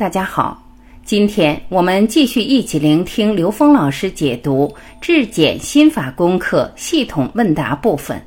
大家好，今天我们继续一起聆听刘峰老师解读《质检心法功课系统问答》部分。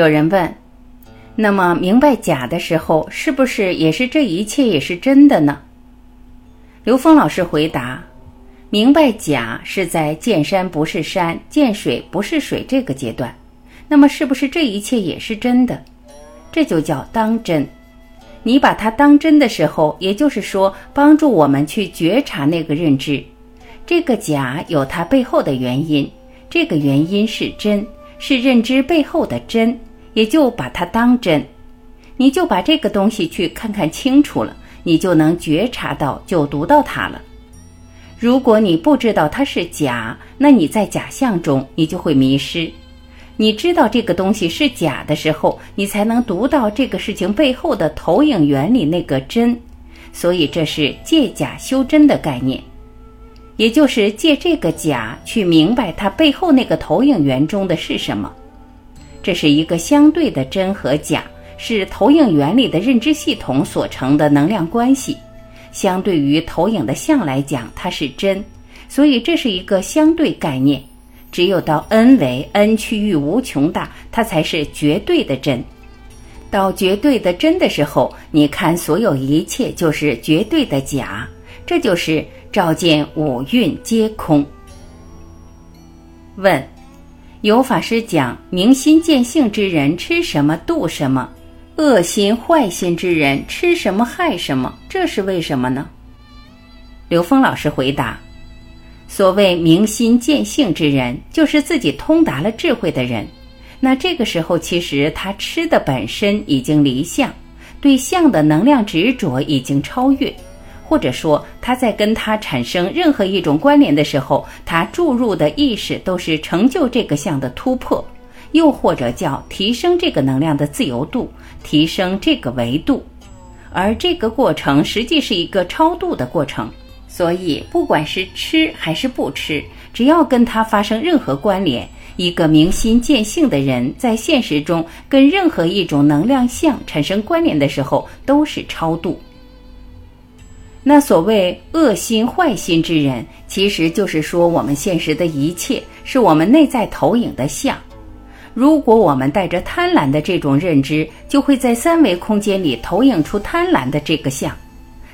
有人问：“那么明白假的时候，是不是也是这一切也是真的呢？”刘峰老师回答：“明白假是在见山不是山，见水不是水这个阶段。那么是不是这一切也是真的？这就叫当真。你把它当真的时候，也就是说帮助我们去觉察那个认知。这个假有它背后的原因，这个原因是真。”是认知背后的真，也就把它当真，你就把这个东西去看看清楚了，你就能觉察到，就读到它了。如果你不知道它是假，那你在假象中，你就会迷失。你知道这个东西是假的时候，你才能读到这个事情背后的投影原理那个真。所以这是借假修真的概念。也就是借这个假去明白它背后那个投影源中的是什么，这是一个相对的真和假，是投影原理的认知系统所成的能量关系。相对于投影的像来讲，它是真，所以这是一个相对概念。只有到 n 为 n 区域无穷大，它才是绝对的真。到绝对的真的时候，你看所有一切就是绝对的假，这就是。照见五蕴皆空。问：有法师讲明心见性之人吃什么度什么，恶心坏心之人吃什么害什么，这是为什么呢？刘峰老师回答：所谓明心见性之人，就是自己通达了智慧的人。那这个时候，其实他吃的本身已经离相，对相的能量执着已经超越。或者说，他在跟他产生任何一种关联的时候，他注入的意识都是成就这个相的突破，又或者叫提升这个能量的自由度，提升这个维度。而这个过程实际是一个超度的过程。所以，不管是吃还是不吃，只要跟他发生任何关联，一个明心见性的人在现实中跟任何一种能量相产生关联的时候，都是超度。那所谓恶心坏心之人，其实就是说我们现实的一切是我们内在投影的像。如果我们带着贪婪的这种认知，就会在三维空间里投影出贪婪的这个像。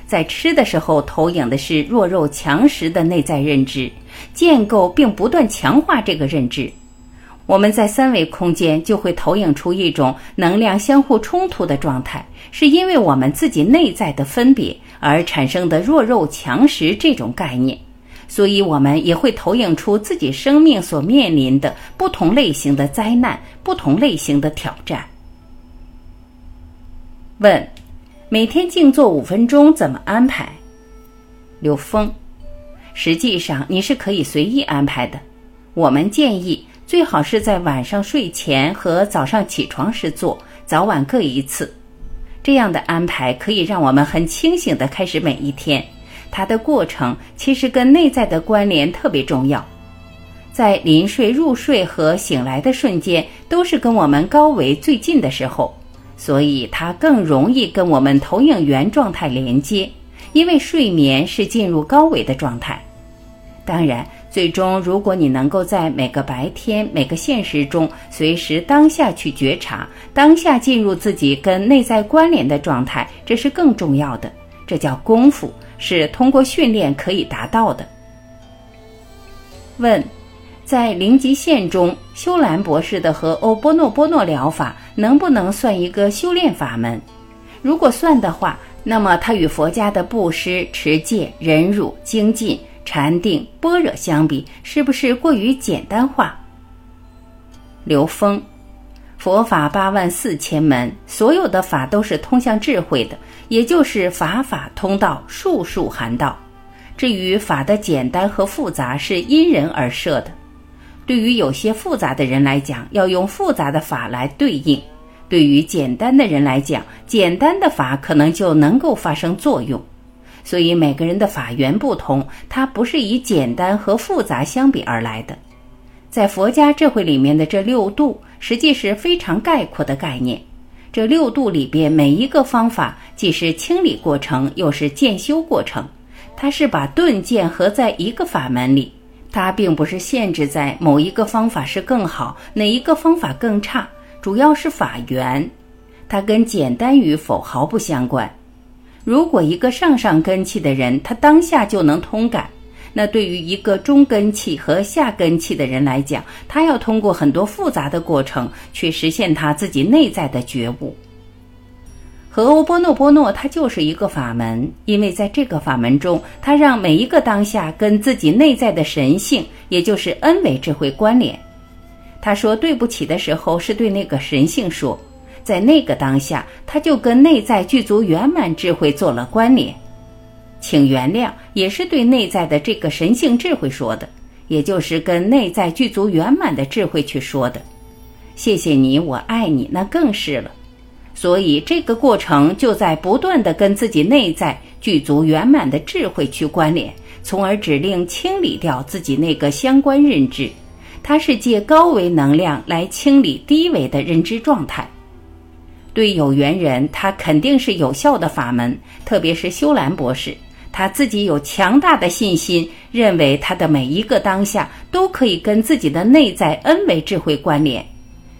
在吃的时候，投影的是弱肉强食的内在认知，建构并不断强化这个认知。我们在三维空间就会投影出一种能量相互冲突的状态，是因为我们自己内在的分别而产生的弱肉强食这种概念，所以我们也会投影出自己生命所面临的不同类型的灾难、不同类型的挑战。问：每天静坐五分钟怎么安排？刘峰：实际上你是可以随意安排的，我们建议。最好是在晚上睡前和早上起床时做，早晚各一次。这样的安排可以让我们很清醒地开始每一天。它的过程其实跟内在的关联特别重要，在临睡、入睡和醒来的瞬间，都是跟我们高维最近的时候，所以它更容易跟我们投影源状态连接，因为睡眠是进入高维的状态。当然。最终，如果你能够在每个白天、每个现实中，随时当下去觉察，当下进入自己跟内在关联的状态，这是更重要的。这叫功夫，是通过训练可以达到的。问：在零极限中，修兰博士的和欧波诺波诺疗法能不能算一个修炼法门？如果算的话，那么它与佛家的布施、持戒、忍辱、精进。禅定、般若相比，是不是过于简单化？刘峰，佛法八万四千门，所有的法都是通向智慧的，也就是法法通道，术术含道。至于法的简单和复杂，是因人而设的。对于有些复杂的人来讲，要用复杂的法来对应；对于简单的人来讲，简单的法可能就能够发生作用。所以每个人的法源不同，它不是以简单和复杂相比而来的。在佛家智慧里面的这六度，实际是非常概括的概念。这六度里边每一个方法，既是清理过程，又是渐修过程。它是把顿渐合在一个法门里。它并不是限制在某一个方法是更好，哪一个方法更差，主要是法源，它跟简单与否毫不相关。如果一个上上根器的人，他当下就能通感，那对于一个中根器和下根器的人来讲，他要通过很多复杂的过程去实现他自己内在的觉悟。和欧波诺波诺，它就是一个法门，因为在这个法门中，它让每一个当下跟自己内在的神性，也就是恩维智慧关联。他说对不起的时候，是对那个神性说，在那个当下，他就跟内在具足圆满智慧做了关联。请原谅，也是对内在的这个神性智慧说的，也就是跟内在具足圆满的智慧去说的。谢谢你，我爱你，那更是了。所以，这个过程就在不断的跟自己内在具足圆满的智慧去关联，从而指令清理掉自己那个相关认知。它是借高维能量来清理低维的认知状态。对有缘人，他肯定是有效的法门。特别是修兰博士，他自己有强大的信心，认为他的每一个当下都可以跟自己的内在 N 维智慧关联。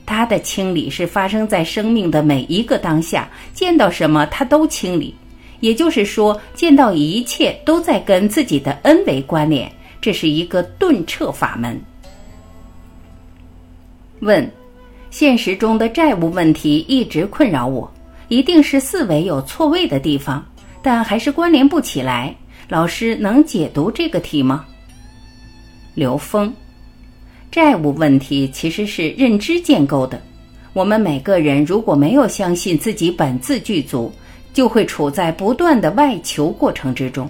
他的清理是发生在生命的每一个当下，见到什么他都清理，也就是说，见到一切都在跟自己的恩为关联，这是一个顿彻法门。问：现实中的债务问题一直困扰我，一定是思维有错位的地方，但还是关联不起来。老师能解读这个题吗？刘峰。债务问题其实是认知建构的。我们每个人如果没有相信自己本自具足，就会处在不断的外求过程之中。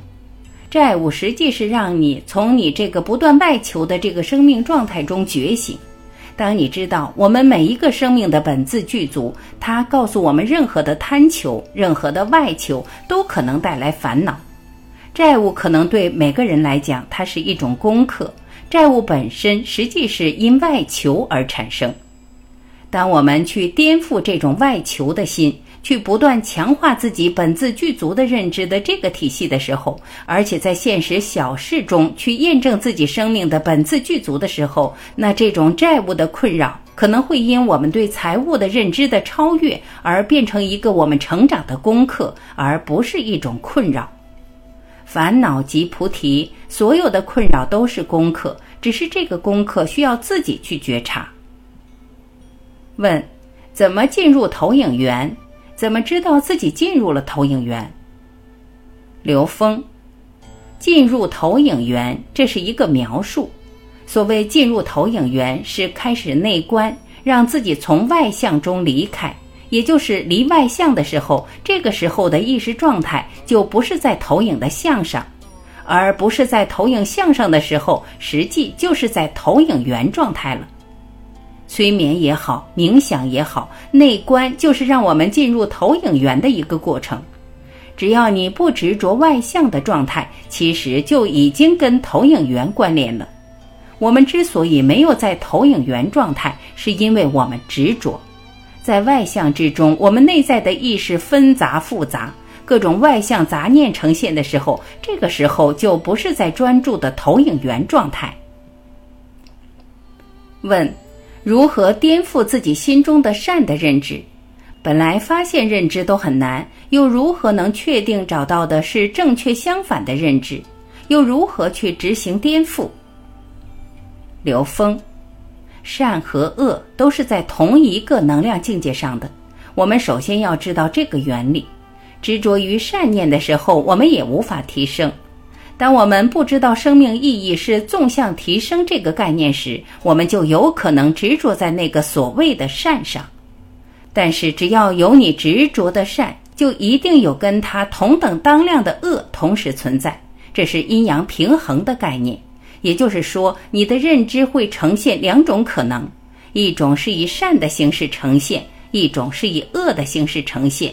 债务实际是让你从你这个不断外求的这个生命状态中觉醒。当你知道我们每一个生命的本自具足，它告诉我们，任何的贪求、任何的外求都可能带来烦恼。债务可能对每个人来讲，它是一种功课。债务本身实际是因外求而产生。当我们去颠覆这种外求的心，去不断强化自己本自具足的认知的这个体系的时候，而且在现实小事中去验证自己生命的本自具足的时候，那这种债务的困扰可能会因我们对财务的认知的超越而变成一个我们成长的功课，而不是一种困扰。烦恼即菩提，所有的困扰都是功课，只是这个功课需要自己去觉察。问：怎么进入投影源？怎么知道自己进入了投影源？刘峰：进入投影源，这是一个描述。所谓进入投影源，是开始内观，让自己从外向中离开。也就是离外向的时候，这个时候的意识状态就不是在投影的向上，而不是在投影向上的时候，实际就是在投影源状态了。催眠也好，冥想也好，内观就是让我们进入投影源的一个过程。只要你不执着外向的状态，其实就已经跟投影源关联了。我们之所以没有在投影源状态，是因为我们执着。在外向之中，我们内在的意识纷杂复杂，各种外向杂念呈现的时候，这个时候就不是在专注的投影源状态。问：如何颠覆自己心中的善的认知？本来发现认知都很难，又如何能确定找到的是正确相反的认知？又如何去执行颠覆？刘峰。善和恶都是在同一个能量境界上的。我们首先要知道这个原理。执着于善念的时候，我们也无法提升。当我们不知道生命意义是纵向提升这个概念时，我们就有可能执着在那个所谓的善上。但是，只要有你执着的善，就一定有跟它同等当量的恶同时存在。这是阴阳平衡的概念。也就是说，你的认知会呈现两种可能：一种是以善的形式呈现，一种是以恶的形式呈现；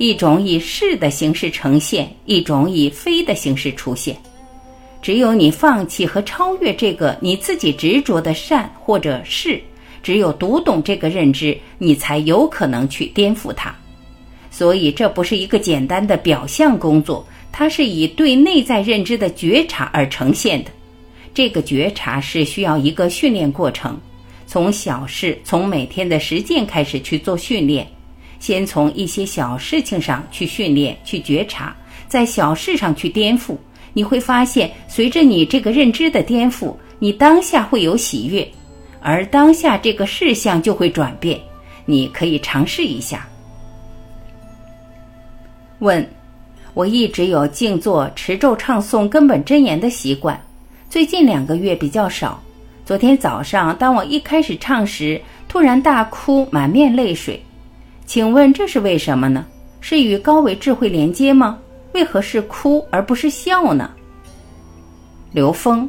一种以是的形式呈现，一种以非的形式出现。只有你放弃和超越这个你自己执着的善或者是，只有读懂这个认知，你才有可能去颠覆它。所以，这不是一个简单的表象工作，它是以对内在认知的觉察而呈现的。这个觉察是需要一个训练过程，从小事，从每天的实践开始去做训练。先从一些小事情上去训练、去觉察，在小事上去颠覆。你会发现，随着你这个认知的颠覆，你当下会有喜悦，而当下这个事项就会转变。你可以尝试一下。问：我一直有静坐、持咒、唱诵根本真言的习惯，最近两个月比较少。昨天早上，当我一开始唱时，突然大哭，满面泪水。请问这是为什么呢？是与高维智慧连接吗？为何是哭而不是笑呢？刘峰，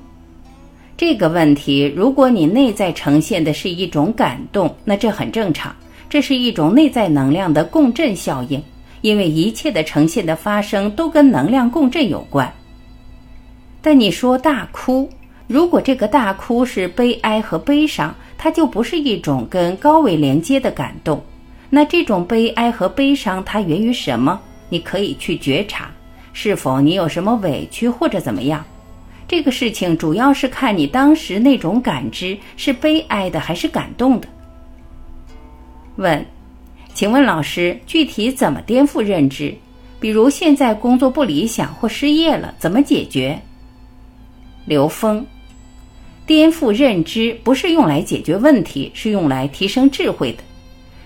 这个问题，如果你内在呈现的是一种感动，那这很正常，这是一种内在能量的共振效应，因为一切的呈现的发生都跟能量共振有关。但你说大哭，如果这个大哭是悲哀和悲伤，它就不是一种跟高维连接的感动。那这种悲哀和悲伤，它源于什么？你可以去觉察，是否你有什么委屈或者怎么样？这个事情主要是看你当时那种感知是悲哀的还是感动的。问，请问老师，具体怎么颠覆认知？比如现在工作不理想或失业了，怎么解决？刘峰，颠覆认知不是用来解决问题，是用来提升智慧的。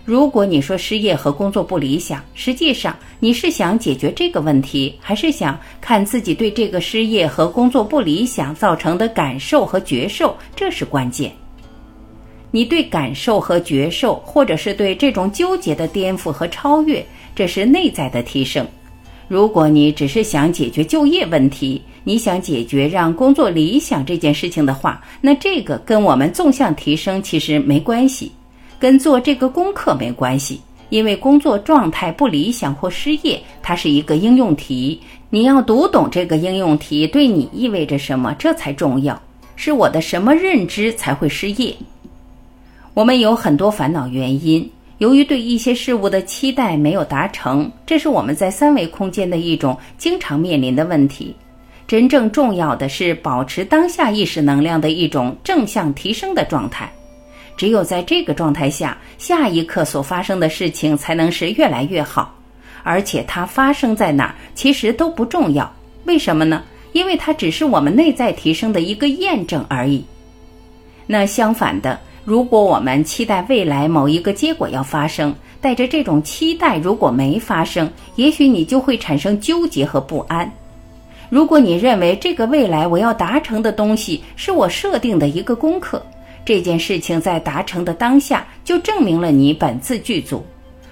如果你说失业和工作不理想，实际上你是想解决这个问题，还是想看自己对这个失业和工作不理想造成的感受和觉受？这是关键。你对感受和觉受，或者是对这种纠结的颠覆和超越，这是内在的提升。如果你只是想解决就业问题，你想解决让工作理想这件事情的话，那这个跟我们纵向提升其实没关系。跟做这个功课没关系，因为工作状态不理想或失业，它是一个应用题。你要读懂这个应用题对你意味着什么，这才重要。是我的什么认知才会失业？我们有很多烦恼原因，由于对一些事物的期待没有达成，这是我们在三维空间的一种经常面临的问题。真正重要的是保持当下意识能量的一种正向提升的状态。只有在这个状态下，下一刻所发生的事情才能是越来越好，而且它发生在哪儿其实都不重要。为什么呢？因为它只是我们内在提升的一个验证而已。那相反的，如果我们期待未来某一个结果要发生，带着这种期待，如果没发生，也许你就会产生纠结和不安。如果你认为这个未来我要达成的东西是我设定的一个功课。这件事情在达成的当下，就证明了你本自具足；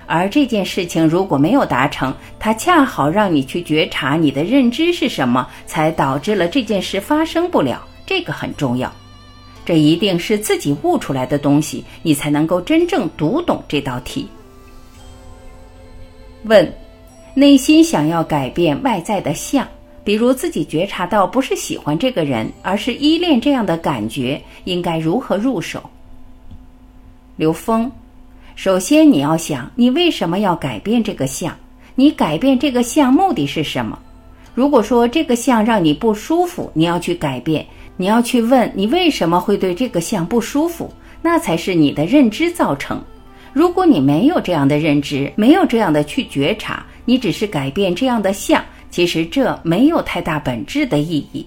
而这件事情如果没有达成，它恰好让你去觉察你的认知是什么，才导致了这件事发生不了。这个很重要，这一定是自己悟出来的东西，你才能够真正读懂这道题。问：内心想要改变外在的相。比如自己觉察到不是喜欢这个人，而是依恋这样的感觉，应该如何入手？刘峰，首先你要想，你为什么要改变这个相？你改变这个相目的是什么？如果说这个相让你不舒服，你要去改变，你要去问你为什么会对这个相不舒服，那才是你的认知造成。如果你没有这样的认知，没有这样的去觉察，你只是改变这样的相。其实这没有太大本质的意义。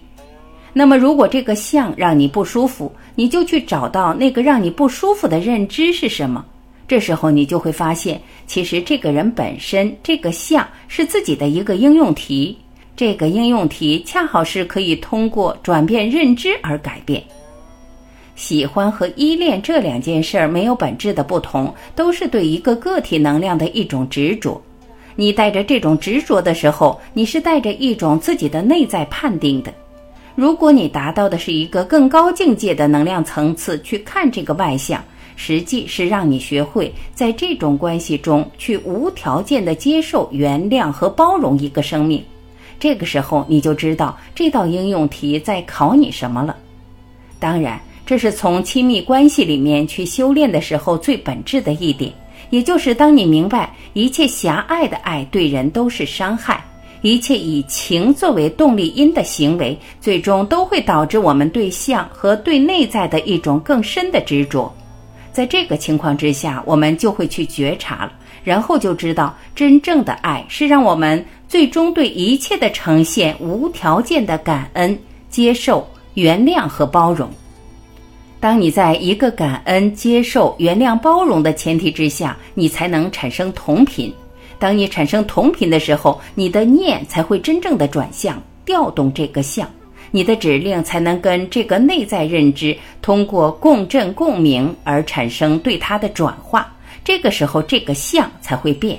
那么，如果这个相让你不舒服，你就去找到那个让你不舒服的认知是什么。这时候，你就会发现，其实这个人本身这个相是自己的一个应用题。这个应用题恰好是可以通过转变认知而改变。喜欢和依恋这两件事儿没有本质的不同，都是对一个个体能量的一种执着。你带着这种执着的时候，你是带着一种自己的内在判定的。如果你达到的是一个更高境界的能量层次，去看这个外相，实际是让你学会在这种关系中去无条件的接受、原谅和包容一个生命。这个时候，你就知道这道应用题在考你什么了。当然，这是从亲密关系里面去修炼的时候最本质的一点，也就是当你明白一切狭隘的爱对人都是伤害。一切以情作为动力因的行为，最终都会导致我们对象和对内在的一种更深的执着。在这个情况之下，我们就会去觉察了，然后就知道真正的爱是让我们最终对一切的呈现无条件的感恩、接受、原谅和包容。当你在一个感恩、接受、原谅、包容的前提之下，你才能产生同频。当你产生同频的时候，你的念才会真正的转向，调动这个相，你的指令才能跟这个内在认知通过共振共鸣而产生对它的转化。这个时候，这个相才会变。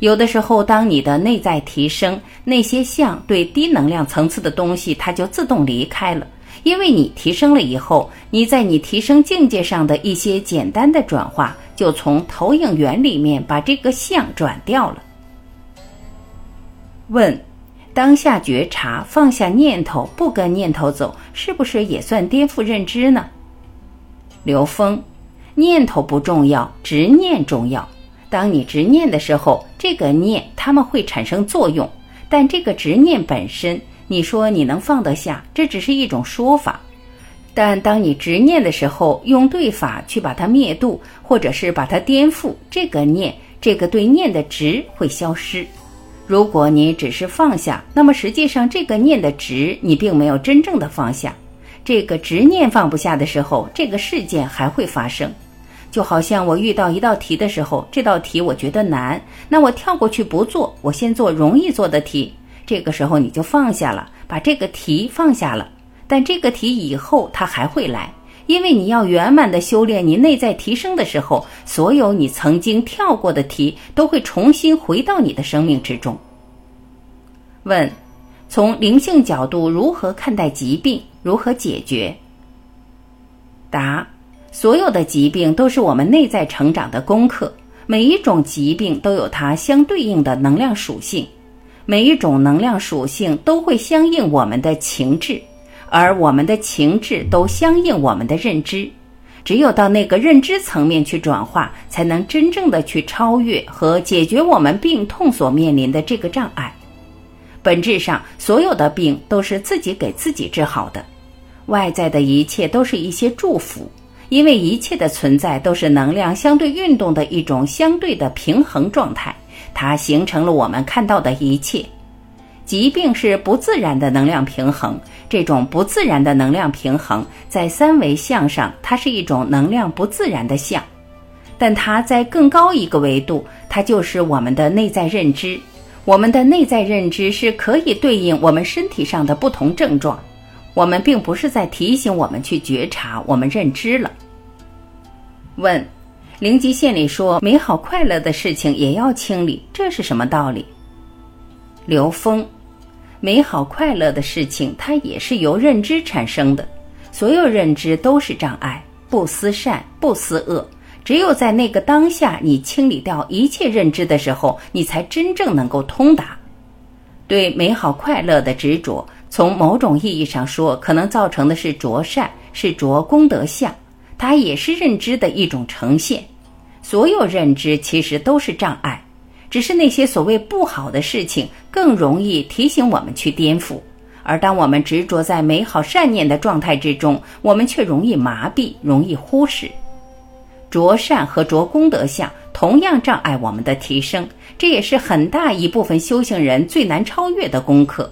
有的时候，当你的内在提升，那些相对低能量层次的东西，它就自动离开了。因为你提升了以后，你在你提升境界上的一些简单的转化，就从投影源里面把这个相转掉了。问：当下觉察，放下念头，不跟念头走，是不是也算颠覆认知呢？刘峰：念头不重要，执念重要。当你执念的时候，这个念他们会产生作用，但这个执念本身。你说你能放得下，这只是一种说法。但当你执念的时候，用对法去把它灭度，或者是把它颠覆，这个念，这个对念的执会消失。如果你只是放下，那么实际上这个念的执，你并没有真正的放下。这个执念放不下的时候，这个事件还会发生。就好像我遇到一道题的时候，这道题我觉得难，那我跳过去不做，我先做容易做的题。这个时候你就放下了，把这个题放下了。但这个题以后它还会来，因为你要圆满的修炼，你内在提升的时候，所有你曾经跳过的题都会重新回到你的生命之中。问：从灵性角度如何看待疾病？如何解决？答：所有的疾病都是我们内在成长的功课，每一种疾病都有它相对应的能量属性。每一种能量属性都会相应我们的情志，而我们的情志都相应我们的认知。只有到那个认知层面去转化，才能真正的去超越和解决我们病痛所面临的这个障碍。本质上，所有的病都是自己给自己治好的，外在的一切都是一些祝福，因为一切的存在都是能量相对运动的一种相对的平衡状态。它形成了我们看到的一切。疾病是不自然的能量平衡，这种不自然的能量平衡在三维相上，它是一种能量不自然的相。但它在更高一个维度，它就是我们的内在认知。我们的内在认知是可以对应我们身体上的不同症状。我们并不是在提醒我们去觉察，我们认知了。问。灵极线里说，美好快乐的事情也要清理，这是什么道理？刘峰，美好快乐的事情，它也是由认知产生的。所有认知都是障碍，不思善，不思恶。只有在那个当下，你清理掉一切认知的时候，你才真正能够通达。对美好快乐的执着，从某种意义上说，可能造成的是着善，是着功德相。它也是认知的一种呈现，所有认知其实都是障碍，只是那些所谓不好的事情更容易提醒我们去颠覆，而当我们执着在美好善念的状态之中，我们却容易麻痹，容易忽视。着善和着功德相同样障碍我们的提升，这也是很大一部分修行人最难超越的功课。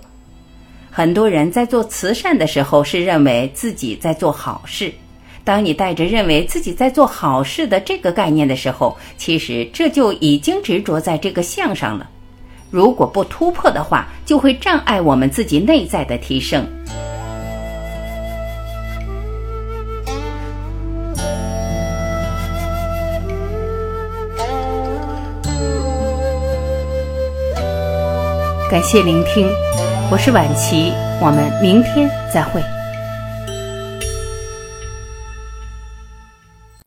很多人在做慈善的时候，是认为自己在做好事。当你带着认为自己在做好事的这个概念的时候，其实这就已经执着在这个相上了。如果不突破的话，就会障碍我们自己内在的提升。感谢聆听。我是晚琪，我们明天再会。